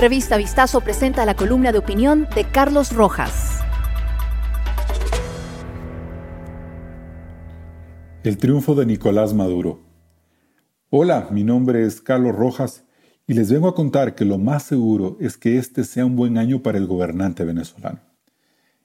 Revista Vistazo presenta la columna de opinión de Carlos Rojas. El triunfo de Nicolás Maduro. Hola, mi nombre es Carlos Rojas y les vengo a contar que lo más seguro es que este sea un buen año para el gobernante venezolano.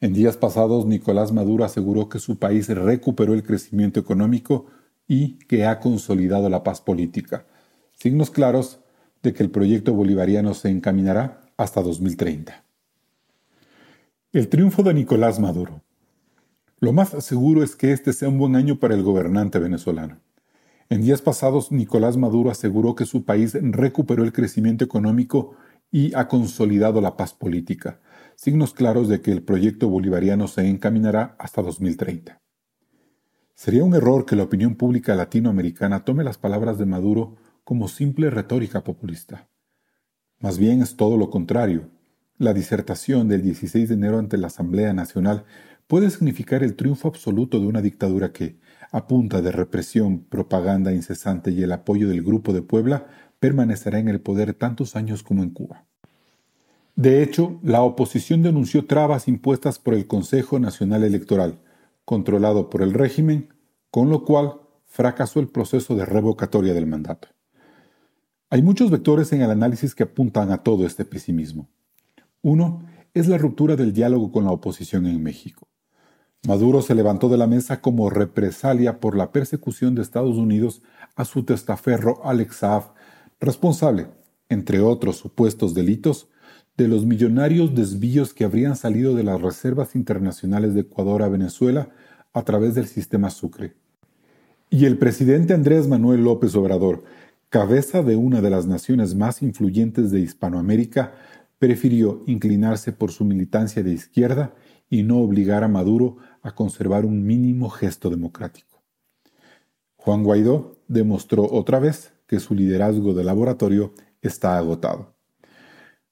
En días pasados, Nicolás Maduro aseguró que su país recuperó el crecimiento económico y que ha consolidado la paz política, signos claros de que el proyecto bolivariano se encaminará hasta 2030. El triunfo de Nicolás Maduro. Lo más seguro es que este sea un buen año para el gobernante venezolano. En días pasados, Nicolás Maduro aseguró que su país recuperó el crecimiento económico y ha consolidado la paz política, signos claros de que el proyecto bolivariano se encaminará hasta 2030. Sería un error que la opinión pública latinoamericana tome las palabras de Maduro como simple retórica populista. Más bien es todo lo contrario. La disertación del 16 de enero ante la Asamblea Nacional puede significar el triunfo absoluto de una dictadura que, a punta de represión, propaganda incesante y el apoyo del Grupo de Puebla, permanecerá en el poder tantos años como en Cuba. De hecho, la oposición denunció trabas impuestas por el Consejo Nacional Electoral, controlado por el régimen, con lo cual fracasó el proceso de revocatoria del mandato. Hay muchos vectores en el análisis que apuntan a todo este pesimismo. Uno es la ruptura del diálogo con la oposición en México. Maduro se levantó de la mesa como represalia por la persecución de Estados Unidos a su testaferro Alex Saab, responsable, entre otros supuestos delitos, de los millonarios desvíos que habrían salido de las reservas internacionales de Ecuador a Venezuela a través del sistema Sucre. Y el presidente Andrés Manuel López Obrador, cabeza de una de las naciones más influyentes de Hispanoamérica, prefirió inclinarse por su militancia de izquierda y no obligar a Maduro a conservar un mínimo gesto democrático. Juan Guaidó demostró otra vez que su liderazgo de laboratorio está agotado.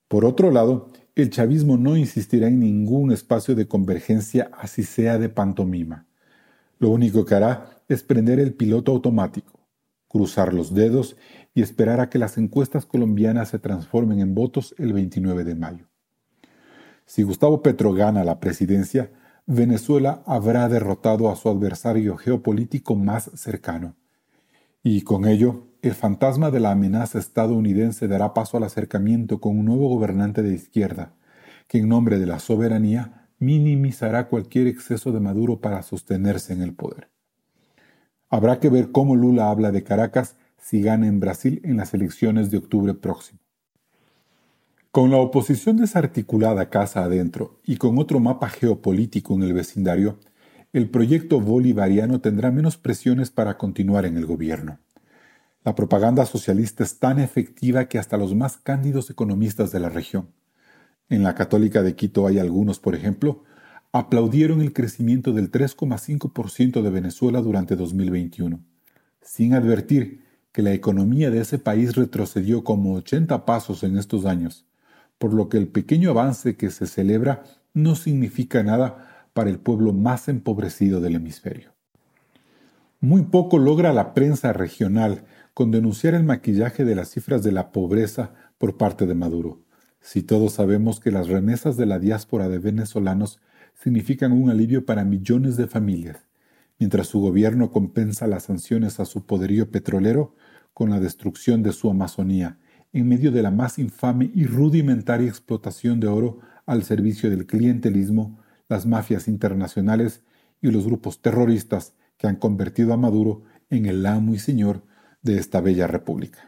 Por otro lado, el chavismo no insistirá en ningún espacio de convergencia así sea de pantomima. Lo único que hará es prender el piloto automático cruzar los dedos y esperar a que las encuestas colombianas se transformen en votos el 29 de mayo. Si Gustavo Petro gana la presidencia, Venezuela habrá derrotado a su adversario geopolítico más cercano. Y con ello, el fantasma de la amenaza estadounidense dará paso al acercamiento con un nuevo gobernante de izquierda, que en nombre de la soberanía minimizará cualquier exceso de Maduro para sostenerse en el poder. Habrá que ver cómo Lula habla de Caracas si gana en Brasil en las elecciones de octubre próximo. Con la oposición desarticulada casa adentro y con otro mapa geopolítico en el vecindario, el proyecto bolivariano tendrá menos presiones para continuar en el gobierno. La propaganda socialista es tan efectiva que hasta los más cándidos economistas de la región, en la Católica de Quito hay algunos, por ejemplo, aplaudieron el crecimiento del 3,5% de Venezuela durante 2021, sin advertir que la economía de ese país retrocedió como 80 pasos en estos años, por lo que el pequeño avance que se celebra no significa nada para el pueblo más empobrecido del hemisferio. Muy poco logra la prensa regional con denunciar el maquillaje de las cifras de la pobreza por parte de Maduro, si todos sabemos que las remesas de la diáspora de venezolanos significan un alivio para millones de familias, mientras su gobierno compensa las sanciones a su poderío petrolero con la destrucción de su Amazonía, en medio de la más infame y rudimentaria explotación de oro al servicio del clientelismo, las mafias internacionales y los grupos terroristas que han convertido a Maduro en el amo y señor de esta bella república.